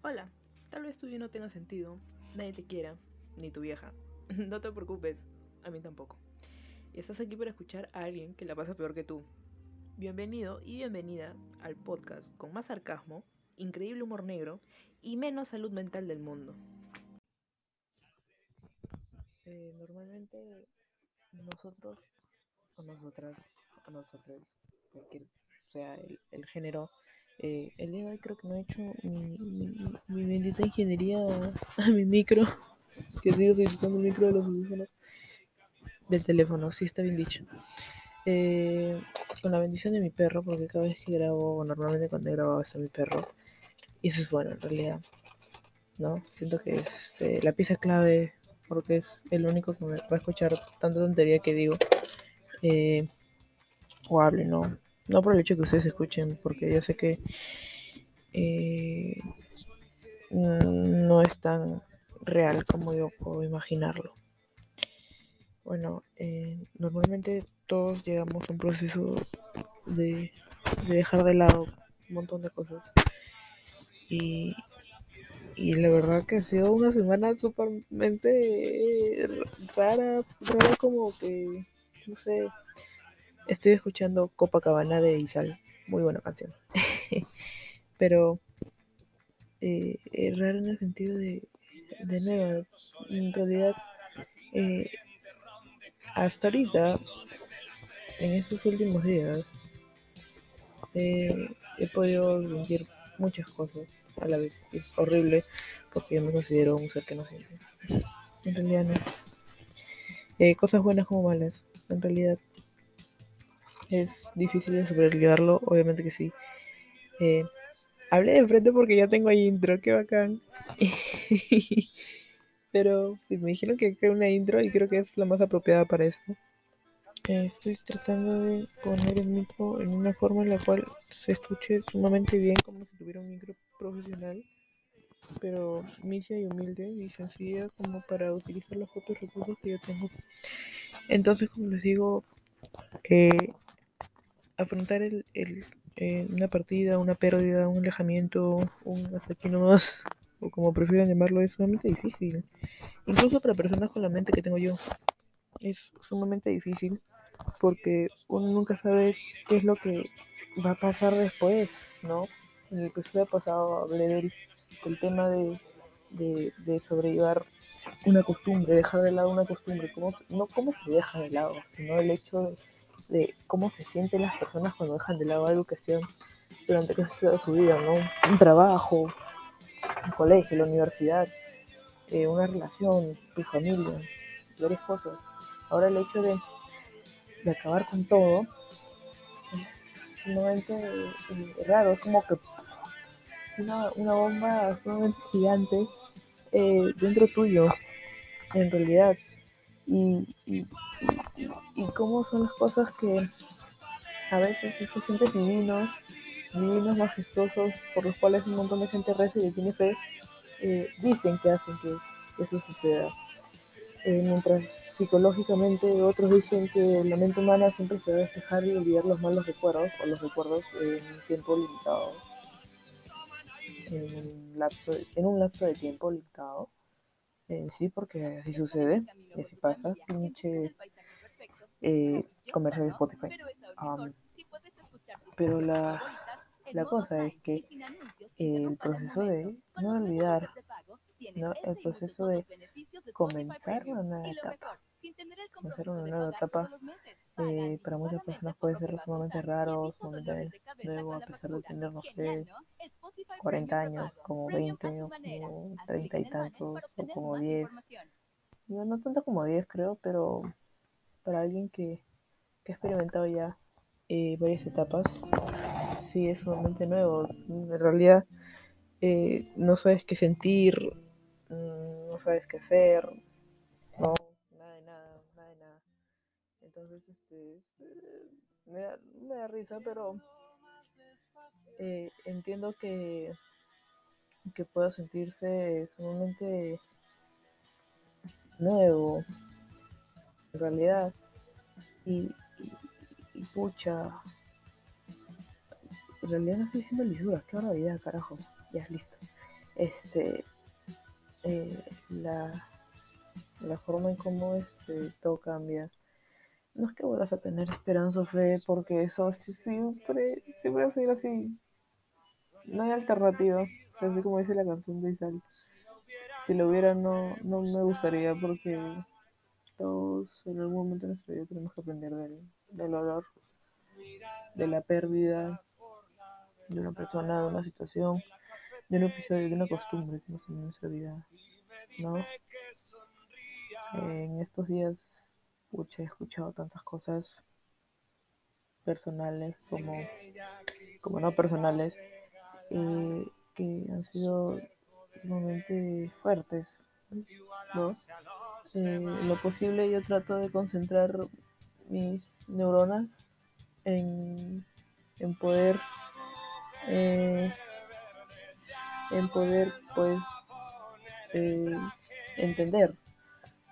Hola, tal vez tu no tenga sentido, nadie te quiera, ni tu vieja. No te preocupes, a mí tampoco. Y estás aquí para escuchar a alguien que la pasa peor que tú. Bienvenido y bienvenida al podcast con más sarcasmo, increíble humor negro y menos salud mental del mundo. Eh, normalmente nosotros o nosotras o nosotros, cualquier sea el género, eh, el día creo que no he hecho mi, bendita ingeniería a mi micro, que sigo utilizando el micro de los audífonos del teléfono, sí está bien dicho. Eh, con la bendición de mi perro, porque cada vez que grabo, normalmente cuando he grabado está mi perro, y eso es bueno en realidad, ¿no? Siento que es este, la pieza clave, porque es el único que me va a escuchar tanta tontería que digo, eh, o hable, ¿no? No por el hecho que ustedes escuchen, porque yo sé que eh, no es tan real como yo puedo imaginarlo. Bueno, eh, normalmente todos llegamos a un proceso de, de, dejar de lado un montón de cosas. Y, la verdad que ha sido una semana supermente rara, rara como que, no sé, estoy escuchando Copacabana de Isal, muy buena canción. Pero eh, es raro en el sentido de, de nuevo, en realidad, eh, hasta ahorita, en estos últimos días, eh, he podido sentir muchas cosas a la vez. Es horrible porque yo me considero un ser que no siente. En realidad no. Eh, cosas buenas como malas. En realidad es difícil de sobrellevarlo, obviamente que sí. Eh, hablé de frente porque ya tengo intro, qué bacán. Pero me dijeron que creo una intro y creo que es la más apropiada para esto. Eh, estoy tratando de poner el micro en una forma en la cual se escuche sumamente bien, como si tuviera un micro profesional, pero misia y humilde y sencilla como para utilizar los propios recursos que yo tengo. Entonces, como les digo, eh, afrontar el, el, eh, una partida, una pérdida, un alejamiento, un hasta aquí nomás, o como prefieran llamarlo, es sumamente difícil. Incluso para personas con la mente que tengo yo. Es sumamente difícil porque uno nunca sabe qué es lo que va a pasar después, ¿no? En el episodio pasado hablé del, del tema de, de, de, sobrellevar una costumbre, dejar de lado una costumbre, cómo, no cómo se deja de lado, sino el hecho de, de cómo se sienten las personas cuando dejan de lado algo que hacían durante casi toda su vida, ¿no? Un trabajo, un colegio, la universidad, eh, una relación, tu familia, varias cosas. Ahora el hecho de, de acabar con todo es sumamente eh, raro, es como que una, una bomba sumamente gigante eh, dentro tuyo, en realidad. Y, y, y, cómo son las cosas que a veces se sienten divinos, divinos, majestuosos, por los cuales un montón de gente reza y tiene fe, eh, dicen que hacen que eso suceda. Eh, mientras psicológicamente otros dicen que la mente humana siempre se a despejar y olvidar los malos recuerdos o los recuerdos en un tiempo limitado. En un lapso en un lapso de tiempo limitado. Eh, sí, porque así sucede y así pasa. Pinche eh, comercio de Spotify. Pero la, la cosa es que el proceso de no olvidar, ¿no? el proceso de comenzar una nueva etapa, comenzar una nueva etapa, eh, para muchas personas puede ser sumamente raro, sumamente nuevo, a pesar de tener, no sé, 40 años, como 20, o como 30 y tantos, o como 10. No, no tanto como 10 creo, pero para alguien que, que ha experimentado ya eh, varias etapas, sí es sumamente nuevo. En realidad eh, no sabes qué sentir, no sabes qué hacer, no, nada de nada, nada de nada. Entonces, este, me da, me da risa, pero eh, entiendo que, que pueda sentirse sumamente nuevo, en realidad. Y, pucha, en realidad no estoy diciendo lisuras, qué barbaridad, carajo. Ya, listo. este, eh, la, la forma en cómo este, todo cambia. No es que vuelvas a tener esperanza o fe, porque eso siempre, siempre va a seguir así. No hay alternativa, así como dice la canción de Isal. Si lo hubiera, no, no me gustaría, porque todos en algún momento de nuestra vida tenemos que aprender del, del dolor, de la pérdida de una persona, de una situación, de un episodio, de una costumbre que nos en nuestra vida, ¿no? En estos días he escuchado tantas cosas personales como, como no personales eh, que han sido sumamente fuertes, ¿no? Eh, lo posible yo trato de concentrar mis neuronas en, en poder eh, en poder pues eh, entender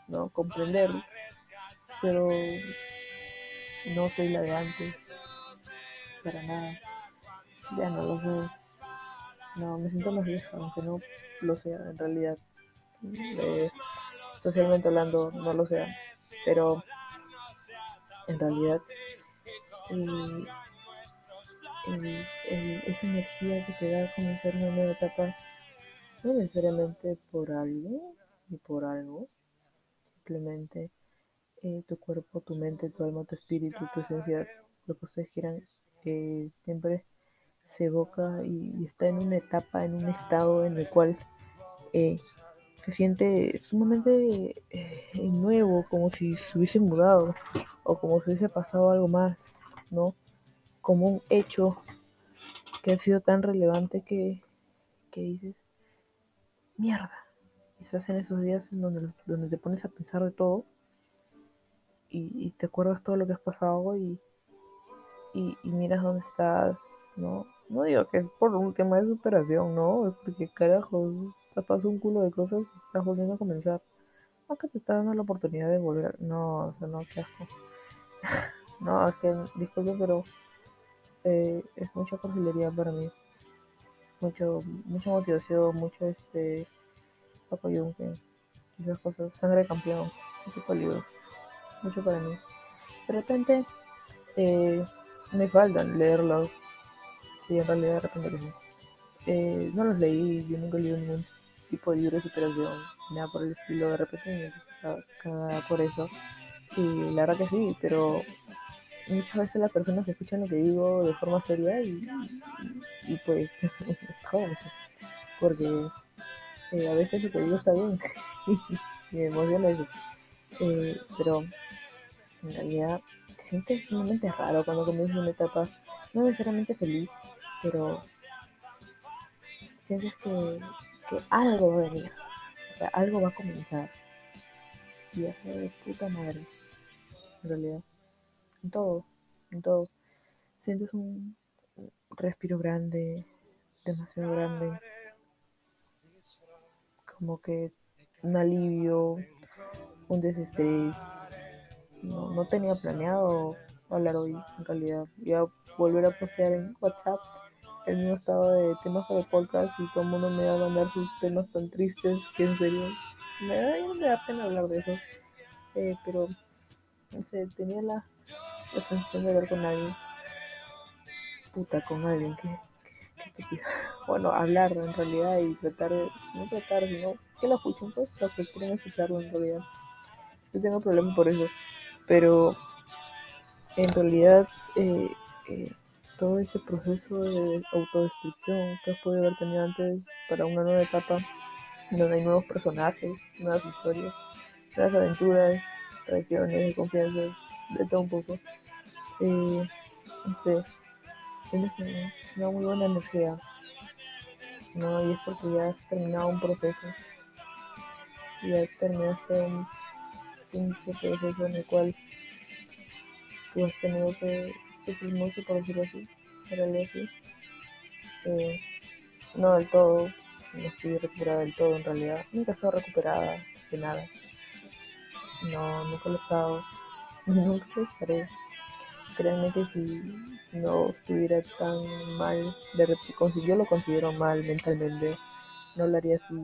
no comprender pero no soy la de antes para nada. Ya no lo sé no me siento más vieja aunque no lo sea en realidad. Eh, socialmente hablando no lo sea pero en realidad eh, esa energía que te da comenzar una nueva etapa, no necesariamente por algo ni por algo, simplemente eh, tu cuerpo, tu mente, tu alma, tu espíritu, tu esencia, lo que ustedes quieran, eh, siempre se evoca y, está en una etapa, en un estado en el cual eh, se siente sumamente nuevo, como si se hubiese mudado o como si hubiese pasado algo más, ¿no? como un hecho que ha sido tan relevante que, que dices, mierda. Estás en esos días en donde, donde te pones a pensar de todo y, te acuerdas todo lo que has pasado y, y, miras dónde estás, ¿no? No digo que es por un tema de superación, ¿no? Es porque carajo, te pasado un culo de cosas y estás volviendo a comenzar. Aunque te está dando la oportunidad de volver. No, o sea, no, qué asco. no, es que, disculpe, pero eh, es mucha cursilería para mí. Mucho, mucha motivación, mucho este apoyo, esas cosas, sangre de campeón, ese tipo de libros. Mucho para mí. De repente eh, me faltan leerlos. Sí, en realidad de repente que sí. Eh, no los leí, yo nunca leí ningún tipo de libro de superación, nada por el estilo, de repente me por eso. Y la verdad que sí, pero muchas veces las personas escuchan lo que digo de forma seria y, y, pues jódense, porque eh, a veces lo que digo está bien y me emociona eso. Eh, pero en realidad te sientes sumamente raro cuando comienzas una etapa, no necesariamente feliz, pero sientes que, algo va a venir, o sea, algo va a comenzar y hace de puta madre, en realidad en todo, en todo. Sientes un respiro grande, demasiado grande, como que un alivio, un desestrés. No, no tenía planeado hablar hoy, en realidad. Iba a volver a postear en WhatsApp el mismo estado de temas para el podcast y todo el mundo me va a mandar sus temas tan tristes que en serio me da, me da pena hablar de esos. Eh, pero, no sé, tenía la la sensación de ver con alguien. Puta, con alguien, estúpido. Bueno, hablar en realidad y tratar de, no tratar, sino que lo escuchen, pues, los que quieren escucharlo en realidad. Yo tengo problemas por eso, pero en realidad eh, eh, todo ese proceso de autodestrucción que podido haber tenido antes para una nueva etapa, donde hay nuevos personajes, nuevas historias, nuevas aventuras, traiciones, confianzas, de todo un poco. Eh, no sé, tienes una muy buena energía. No, y es porque ya has terminado un proceso. Ya terminaste un pinche proceso en el cual tú has tenido que sufrir por decirlo así, para así. Eh, no del todo, no estoy recuperada del todo en realidad. Nunca he estado recuperada de nada. No, nunca lo he estado nunca estaré. Créanme que si no estuviera tan mal, de yo lo considero mal mentalmente, no hablaría así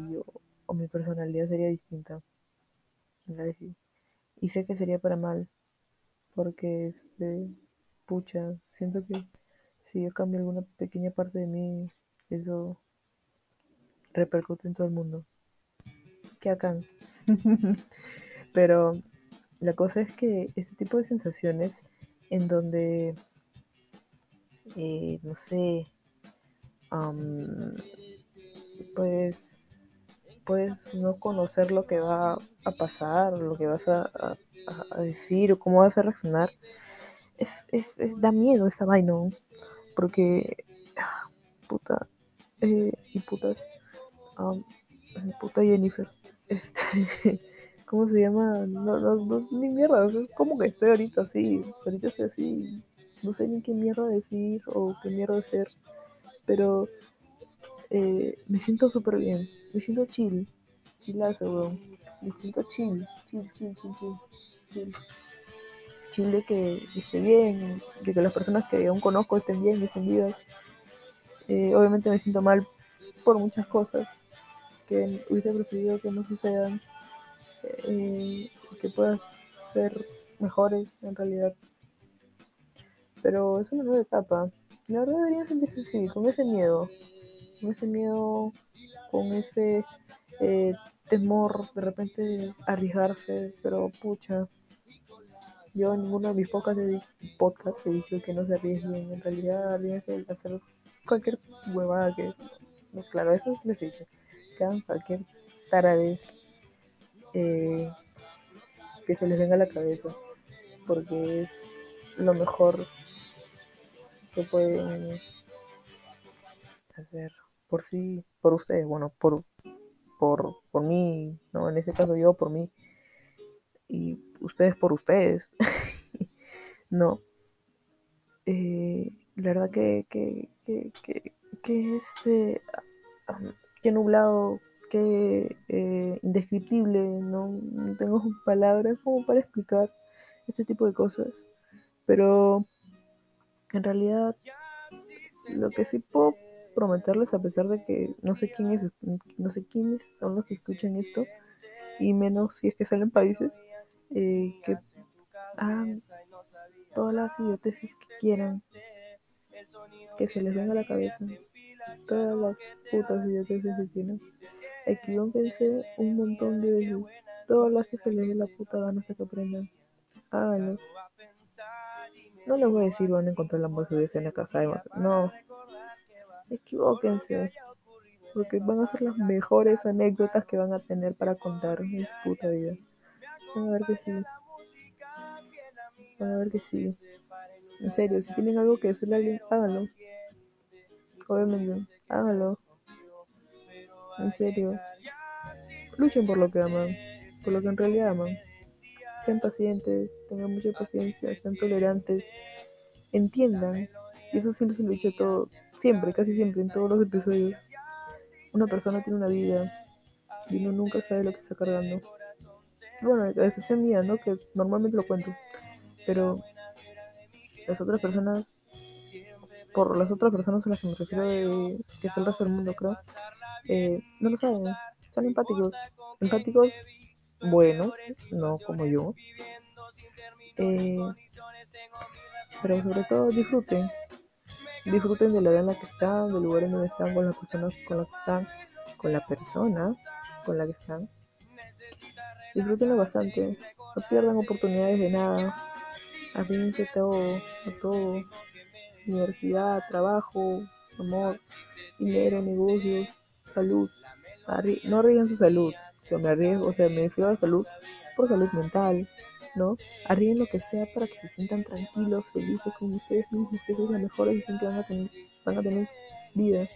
o, mi personalidad sería distinta. Y sé que sería para mal, porque este, pucha, siento que si yo cambio alguna pequeña parte de mí, eso repercute en todo el mundo. Que acá. Pero la cosa es que este tipo de sensaciones en donde, eh, no sé, pues puedes no conocer lo que va a pasar, lo que vas a, decir o cómo vas a reaccionar, es, es, da miedo esa vaina, porque, puta, eh, y putas, puta Jennifer, este, ¿cómo se llama? No, no, no, ni mierda, es como que estoy ahorita así, ahorita estoy así, no sé ni qué mierda decir o qué mierda hacer, pero eh, me siento súper bien, me siento chill, chillazo, weón, me siento chill, chill, chill, chill, chill, chill. Chill de que esté bien, de que las personas que aún conozco estén bien, estén vivas. Eh, obviamente me siento mal por muchas cosas que hubiese preferido que no sucedan, eh, que puedan ser mejores en realidad. Pero es una nueva etapa. La verdad deberían sentirse así, con ese miedo, con ese miedo, con ese eh, temor de repente arriesgarse, pero pucha, yo en ninguno de mis podcasts he, he dicho que no se arriesguen, en realidad arriesguen a hacer cualquier huevada que, claro, eso les he dicho, que hagan cualquier taradez eh, que se les venga a la cabeza, porque es lo mejor que pueden hacer por sí, por ustedes, bueno, por, por, por mí, ¿no? En ese caso yo por mí y ustedes por ustedes, ¿no? Eh, la verdad que, que, que, que, que este, que nublado, que eh, indescriptible, ¿no? no tengo palabras como para explicar este tipo de cosas, pero en realidad lo que sí puedo prometerles a pesar de que no sé quién es, no sé quiénes son los que escuchan esto y menos si es que salen países eh, que hagan todas las idioteces que quieran que se les venga a la cabeza todas las putas idioteces que tienen equivóquense un montón de veces todas las que se les dé la puta gana hasta que aprendan háganlo. No les voy a decir van a encontrar la hamburguesa en la casa no equivóquense porque van a ser las mejores anécdotas que van a tener para contar en su puta vida. Van a ver que sí. Van a ver que sí. En serio si tienen algo que decirle a alguien háganlo. Obviamente háganlo. En serio. Luchen por lo que aman por lo que en realidad aman. Sean pacientes, tengan mucha paciencia, sean tolerantes, entiendan. Y eso siempre se lo he dicho todo, siempre, casi siempre, en todos los episodios. Una persona tiene una vida y uno nunca sabe lo que está cargando. Bueno, la excepción mía, ¿no? Que normalmente lo cuento. Pero las otras personas, por las otras personas a las que me refiero, que es el resto del mundo, creo, eh, no lo saben. Son empáticos. Empáticos bueno, no como yo. Eh, pero sobre todo disfruten. Disfruten de la edad en la que están, del lugar en donde están, con las personas con las que están, con la persona con la que están. Disfrútenlo bastante. No pierdan oportunidades de nada. Arríense todo, a todo. Universidad, trabajo, amor, dinero, negocios, salud. no arriesguen su salud me arriesgo, o sea, me refiero a salud por salud mental, ¿no? Arriesguen lo que sea para que se sientan tranquilos, felices con ustedes mismos, que eso es la mejor decisión que van a tener, van a tener vida.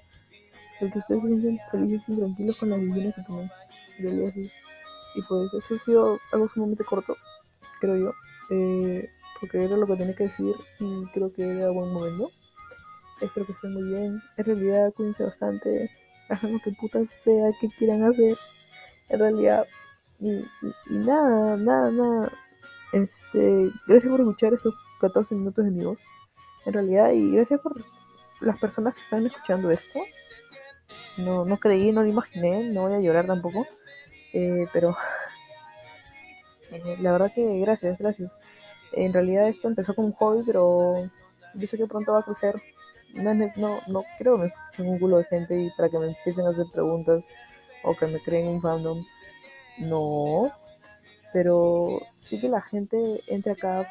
El que ustedes se sientan felices y tranquilos con las decisiones que tomen. Y pues eso ha sido algo sumamente corto, creo yo. Eh, porque era lo que tenía que decir y creo que era buen momento. Espero que estén muy bien. En realidad, cuídense bastante. Hagan lo que putas sea que quieran hacer en realidad. Y, nada, nada, nada. Este, gracias por escuchar estos 14 minutos de mi voz. En realidad, y gracias por las personas que están escuchando esto. No, no creí, no lo imaginé, no voy a llorar tampoco. Eh, pero eh, la verdad que gracias, gracias. En realidad esto empezó como un hobby, pero yo sé que pronto va a crecer. No, no, no creo que me escuchen un culo de gente y para que me empiecen a hacer preguntas o que me creen un fandom. No. Pero sí que la gente entre acá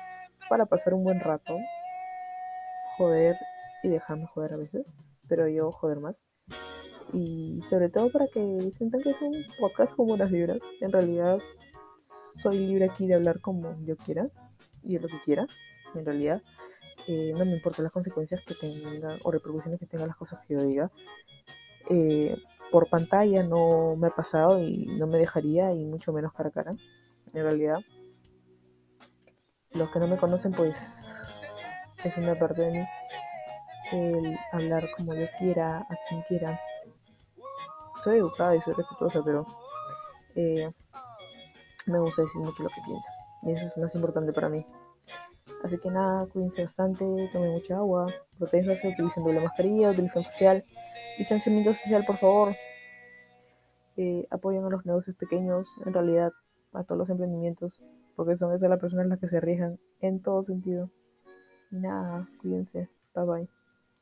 para pasar un buen rato, joder y dejarme joder a veces, pero yo joder más. Y sobre todo para que sientan que es un podcast con buenas vibras. En realidad soy libre aquí de hablar como yo quiera y lo que quiera, en realidad. Eh, no me importan las consecuencias que tengan o repercusiones que tengan las cosas que yo diga. Eh, por pantalla no me ha pasado y no me dejaría, y mucho menos cara a cara, en realidad. Los que no me conocen, pues es una parte. El hablar como yo quiera, a quien quiera. Soy educada y soy respetuosa, pero eh, me gusta decir mucho lo que pienso. Y eso es más importante para mí. Así que nada, cuídense bastante, tomen mucha agua, protéjanse, utilicen doble mascarilla, utilicen facial, distanciamiento social, por favor. Eh, apoyen a los negocios pequeños, en realidad a todos los emprendimientos, porque son esas las personas las que se arriesgan en todo sentido. Nada, cuídense, bye bye.